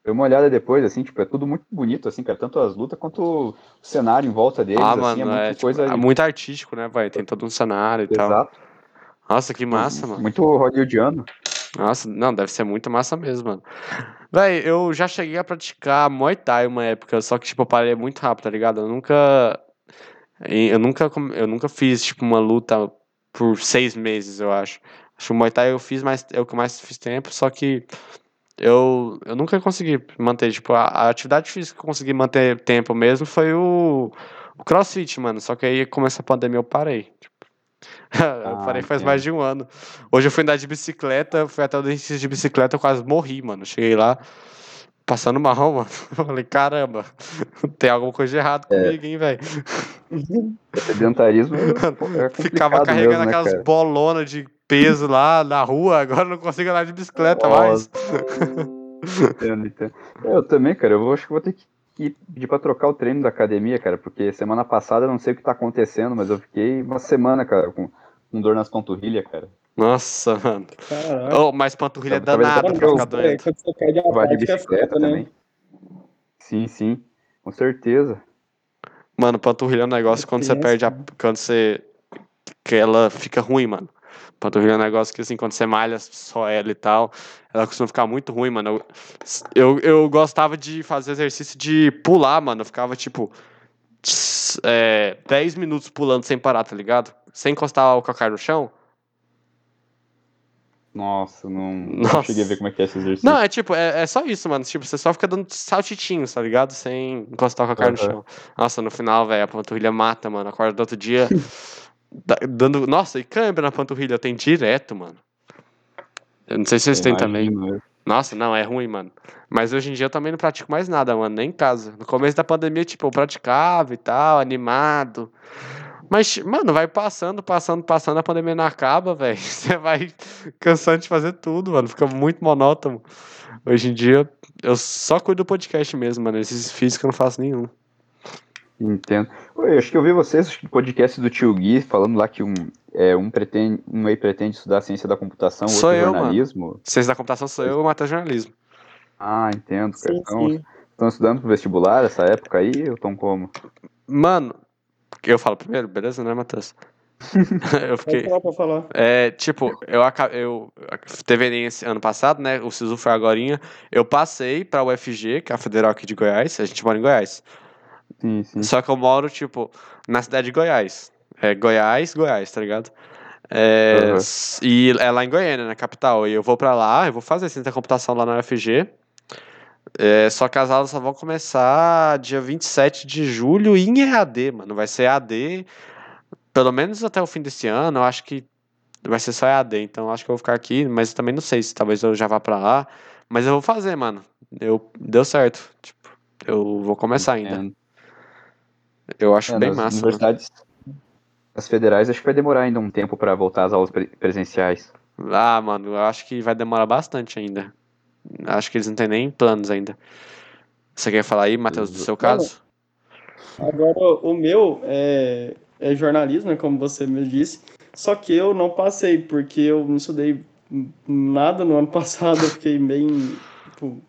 Speaker 3: dá uma olhada depois, assim, tipo, é tudo muito bonito, assim, cara, tanto as lutas quanto o cenário em volta deles,
Speaker 1: Ah,
Speaker 3: assim,
Speaker 1: mano,
Speaker 3: é muita
Speaker 1: é, tipo,
Speaker 3: coisa
Speaker 1: é muito artístico, né, vai? Tem todo um cenário e tal.
Speaker 3: exato,
Speaker 1: Nossa, que massa, mano.
Speaker 3: muito hollywoodiano.
Speaker 1: Nossa, não, deve ser muito massa mesmo, mano. Véi, eu já cheguei a praticar Muay Thai uma época, só que, tipo, eu parei muito rápido, tá ligado? Eu nunca. Eu nunca, eu nunca fiz, tipo, uma luta por seis meses, eu acho. Acho que o Muay Thai eu fiz mais. É o que mais fiz tempo, só que eu, eu nunca consegui manter, tipo, a, a atividade física que eu consegui manter tempo mesmo foi o, o crossfit, mano. Só que aí começou a pandemia eu parei. Tipo, eu
Speaker 3: Ah,
Speaker 1: parei faz
Speaker 3: entendo.
Speaker 1: mais de um ano. Hoje eu fui andar de bicicleta, fui até o dentista de bicicleta, eu quase morri, mano. Cheguei lá, passando mal, mano. Eu falei, caramba, tem alguma coisa de errado
Speaker 3: É.
Speaker 1: comigo, hein, velho.
Speaker 3: Sedentarismo é, é
Speaker 1: Ficava carregando
Speaker 3: mesmo, né,
Speaker 1: aquelas
Speaker 3: cara?
Speaker 1: bolonas de peso lá na rua, agora eu não consigo andar de bicicleta
Speaker 3: Nossa.
Speaker 1: mais.
Speaker 3: Entendo, entendo. Eu também, cara, eu vou- acho que vou ter que que pedir pra trocar o treino da academia, cara, porque semana passada eu não sei o que tá acontecendo, mas eu fiquei uma semana, cara, com, com dor nas panturrilhas, cara.
Speaker 1: Nossa, mano.
Speaker 2: Caraca.
Speaker 1: Oh, mas panturrilha é danada pra ficar
Speaker 2: É,
Speaker 1: doente.
Speaker 2: quando você perde a
Speaker 3: Vai de
Speaker 2: é
Speaker 3: bicicleta
Speaker 2: né?
Speaker 3: também. Sim, sim, com certeza.
Speaker 1: Mano, panturrilha é um negócio quando você
Speaker 2: Pensa.
Speaker 1: perde a. Quando você. Que ela fica ruim, mano. Panturrilha é um negócio que, assim, quando você malha só ela e tal, ela costuma ficar muito ruim, mano. Eu, eu, eu gostava de fazer exercício de pular, mano. Eu ficava, tipo, tss, é, 10 minutos pulando sem parar, tá ligado? Sem encostar o calcanhar no chão.
Speaker 3: Nossa, não, não
Speaker 1: Nossa.
Speaker 3: cheguei a ver como é que é esse exercício.
Speaker 1: Não, é tipo, é, é só isso, mano. Tipo, você só fica dando saltitinhos, tá ligado? Sem encostar o calcanhar no
Speaker 3: Aham.
Speaker 1: chão. Nossa, no final, velho, a panturrilha mata, mano. Acorda do outro dia. da- dando. Nossa, e câimbra na panturrilha tem direto, mano. Eu não sei se vocês têm também.
Speaker 3: Imagino, eu-
Speaker 1: Nossa, não, é ruim, mano. Mas hoje em dia eu também não pratico mais nada, mano, nem em casa. No começo da pandemia, tipo, eu praticava e tal, animado. Mas, mano, vai passando, passando, passando, a pandemia não acaba, velho. Você vai cansando de fazer tudo, mano. Fica muito monótono. Hoje em dia, eu só cuido do podcast mesmo, mano. Esses físicos eu não faço nenhum.
Speaker 3: Entendo. Oi, acho que eu vi vocês, acho que no podcast do Tio Gui, falando lá que um, é, um, pretende, um aí pretende estudar ciência da computação,
Speaker 1: Sou
Speaker 3: outro
Speaker 1: eu, mano.
Speaker 3: jornalismo.
Speaker 1: Ciência da computação sou eu e o Matheus Jornalismo.
Speaker 3: Ah, entendo, cara.
Speaker 2: Sim,
Speaker 3: Então,
Speaker 2: sim.
Speaker 3: estão estudando pro vestibular essa época aí, ou estão como?
Speaker 1: Mano, eu falo primeiro, beleza, né, Matheus? eu fiquei.
Speaker 2: falar pra falar.
Speaker 1: É, tipo, eu, aca- eu teve Enem esse ano passado, né? O SISU foi agorinha. Eu passei pra UFG, que é a Federal aqui de Goiás. A gente mora em Goiás.
Speaker 3: Sim, sim.
Speaker 1: Só que eu moro, tipo, na cidade de Goiás. É Goiás, Goiás, tá ligado? É, s- E é lá em Goiânia, na capital. E eu vou pra lá, eu vou fazer ciência da computação lá na UFG. É, só que as aulas só vão começar dia 27 de julho em EAD, mano. Vai ser EAD, pelo menos até o fim desse ano. Eu acho que vai ser só EAD, então eu acho que eu vou ficar aqui. Mas eu também não sei se talvez eu já vá pra lá. Mas eu vou fazer, mano. Eu, deu certo. Tipo, eu vou começar ainda. Eu acho
Speaker 3: É,
Speaker 1: bem massa. mano.
Speaker 3: universidades, as federais, acho que vai demorar ainda um tempo para voltar às aulas pre- presenciais.
Speaker 1: Ah, mano, eu acho que vai demorar bastante ainda. Acho que eles não têm nem planos ainda. Você quer falar aí, Matheus, do seu caso?
Speaker 2: Agora, o meu é, é jornalismo, né, como você me disse. Só que eu não passei, porque eu não estudei nada no ano passado. Eu fiquei bem. Tipo,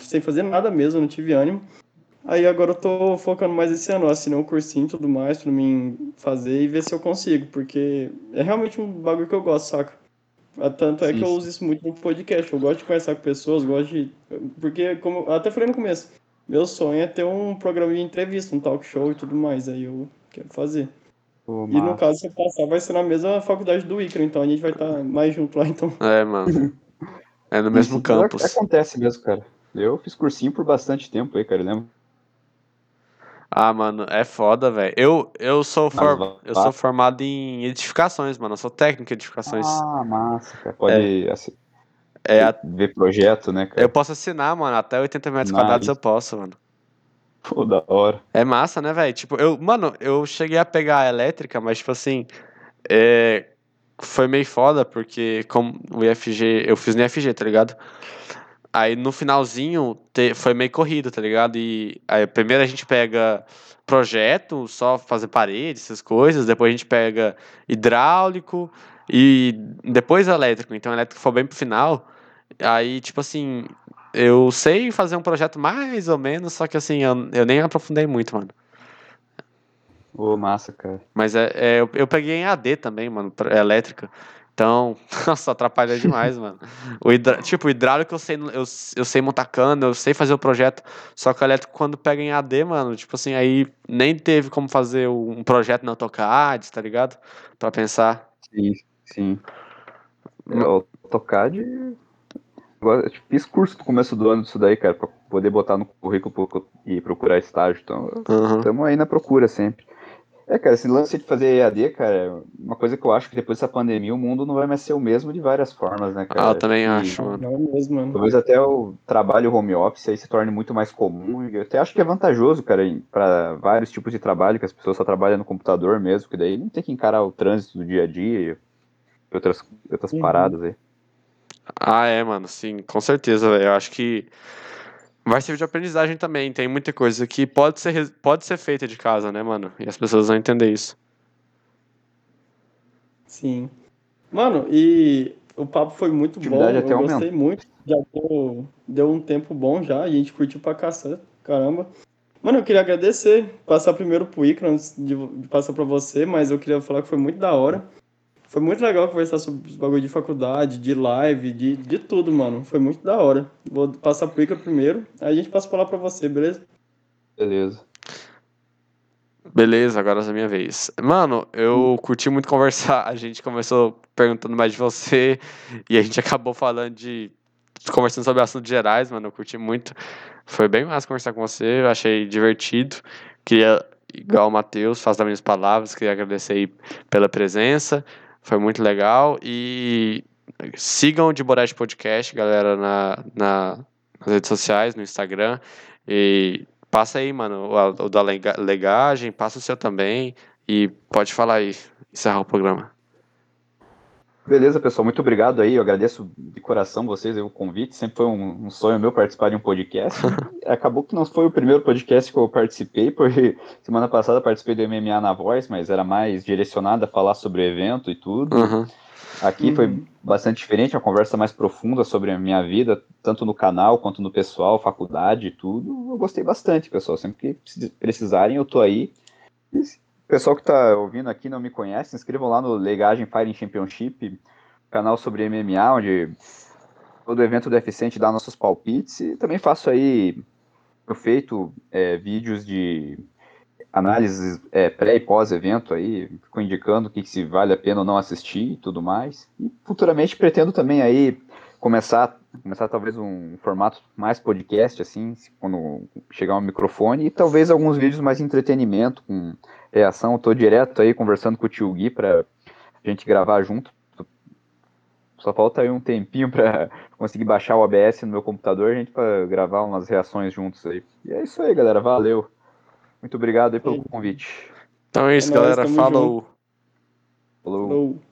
Speaker 2: sem fazer nada mesmo, não tive ânimo. Aí agora eu tô focando mais esse ano. Assinei um cursinho e tudo mais pra mim fazer e ver se eu consigo, porque é realmente um bagulho que eu gosto, saca? Ah, Tanto é
Speaker 3: Sim,
Speaker 2: que eu uso isso muito no podcast. Eu gosto de conversar com pessoas, gosto de. Porque, como eu até falei no começo, meu sonho é ter um programa de entrevista, um talk show e tudo mais. Aí eu quero fazer.
Speaker 3: Pô,
Speaker 2: E no caso, se eu passar, vai ser na mesma faculdade do Icaro, então a gente vai estar mais junto lá, então.
Speaker 1: É, mano. É no mesmo campus.
Speaker 3: Acontece mesmo, cara. Eu fiz cursinho por bastante tempo aí, cara. Eu lembro.
Speaker 1: Ah, mano, é foda, velho. Eu, eu, sou for... Eu sou formado em edificações, mano. Eu sou técnico em edificações.
Speaker 3: Ah, massa, cara. Pode assi-
Speaker 1: É, a-
Speaker 3: ver projeto, né, cara?
Speaker 1: eu posso assinar, mano. Até 80 metros
Speaker 3: Nice.
Speaker 1: quadrados eu posso, mano.
Speaker 3: Pô, da hora.
Speaker 1: É massa, né, velho? Tipo, eu, mano, eu cheguei a pegar a elétrica, mas, tipo assim, é, foi meio foda, porque como o IFG, eu fiz no IFG, tá ligado? Aí no finalzinho te- foi meio corrido, tá ligado? E aí, primeiro a gente pega projeto, só fazer parede, essas coisas, depois a gente pega hidráulico e depois elétrico. Então, elétrico foi bem pro final. Aí, tipo assim, eu sei fazer um projeto mais ou menos, só que assim, eu, eu nem aprofundei muito, mano.
Speaker 3: Ô, massa, cara.
Speaker 1: Mas é, é, eu, eu peguei em AD também, mano, pra- elétrica. Então, nossa, atrapalha demais, mano. O hidra... Tipo, o hidráulico eu sei, eu, eu sei montar cano, eu sei fazer o projeto. Só que o elétrico, quando pega em AD, mano, tipo assim, aí nem teve como fazer um projeto na AutoCAD, tá ligado? Pra pensar.
Speaker 3: Sim, sim. É, o AutoCAD. Agora, eu fiz curso no começo do ano disso daí, cara, pra, poder botar no currículo e procurar estágio. Então, estamos aí na procura sempre. É, cara, esse lance de fazer EAD, cara, é uma coisa que eu acho que depois dessa pandemia o mundo não vai mais ser o mesmo de várias formas, né, cara?
Speaker 1: Ah, eu também
Speaker 3: E
Speaker 1: acho, mano.
Speaker 2: Não mesmo, mano.
Speaker 3: Talvez até o trabalho home office aí se torne muito mais comum. E eu até acho que é vantajoso, cara, para vários tipos de trabalho, que as pessoas só trabalham no computador mesmo, que daí não tem que encarar o trânsito do dia a dia e outras, outras
Speaker 2: Uhum.
Speaker 3: paradas aí.
Speaker 1: Ah, é, mano, sim, com certeza, velho. Eu acho que vai servir de aprendizagem também. Tem muita coisa que pode ser, pode ser feita de casa, né, mano? E as pessoas vão entender isso.
Speaker 2: Sim. Mano, e o papo foi muito bom.
Speaker 3: Até
Speaker 2: Eu
Speaker 3: aumenta.
Speaker 2: gostei muito. Já deu, deu um tempo bom já. A gente curtiu pra cacete. Caramba. Mano, eu queria agradecer. Passar primeiro pro Icaro antes de, de passar pra você, mas eu queria falar que foi muito da hora. Foi muito legal conversar sobre os bagulho de faculdade, de live, de, de tudo, mano. Foi muito da hora. Vou passar pro Icaro primeiro, aí a gente passa a falar pra você, beleza?
Speaker 3: Beleza.
Speaker 1: Beleza, agora é a minha vez. Mano, eu curti muito conversar. A gente começou perguntando mais de você e a gente acabou falando de. conversando sobre assuntos gerais, mano. Eu curti muito. Foi bem massa conversar com você. Eu achei divertido. Queria, igual o Matheus, faço das minhas palavras. Queria agradecer aí pela presença. Foi muito legal. E sigam o de Boreste Podcast, galera, na, na, nas redes sociais, no Instagram. E Passa aí, mano, o, o da lega- legagem, passa o seu também. E pode falar aí, encerrar o programa.
Speaker 3: Beleza, pessoal, muito obrigado aí. Eu agradeço de coração vocês o convite. Sempre foi um, um sonho meu participar de um podcast. Acabou que não foi o primeiro podcast que eu participei, porque semana passada participei do MMA na Voz, mas era mais direcionado a falar sobre o evento e tudo.
Speaker 1: Uhum.
Speaker 3: Aqui
Speaker 2: Uhum.
Speaker 3: foi bastante diferente, uma conversa mais profunda sobre a minha vida, tanto no canal quanto no pessoal, faculdade e tudo. Eu gostei bastante, pessoal. Sempre que precis- precisarem, eu tô aí. Pessoal que tá ouvindo aqui não me conhece, inscrevam lá no Legagem Fighting Championship, canal sobre MMA, onde todo evento do UFC a gente dá nossos palpites. E também faço aí, eu feito é, vídeos de análises é, pré e pós-evento aí, fico indicando o que, que se vale a pena ou não assistir e tudo mais. E futuramente pretendo também aí começar, começar talvez um formato mais podcast, assim, quando chegar um microfone, e talvez alguns vídeos mais entretenimento, com reação. Eu tô direto aí conversando com o tio Gui pra gente gravar junto. Só falta aí um tempinho pra conseguir baixar o OBS no meu computador, a gente pra gravar umas reações juntos aí. E é isso aí, galera. Valeu. Muito obrigado aí pelo
Speaker 2: Sim.
Speaker 3: convite.
Speaker 1: Então é isso,
Speaker 2: É
Speaker 1: galera.
Speaker 2: tamo
Speaker 1: Falou.
Speaker 3: Falou.
Speaker 2: Falou.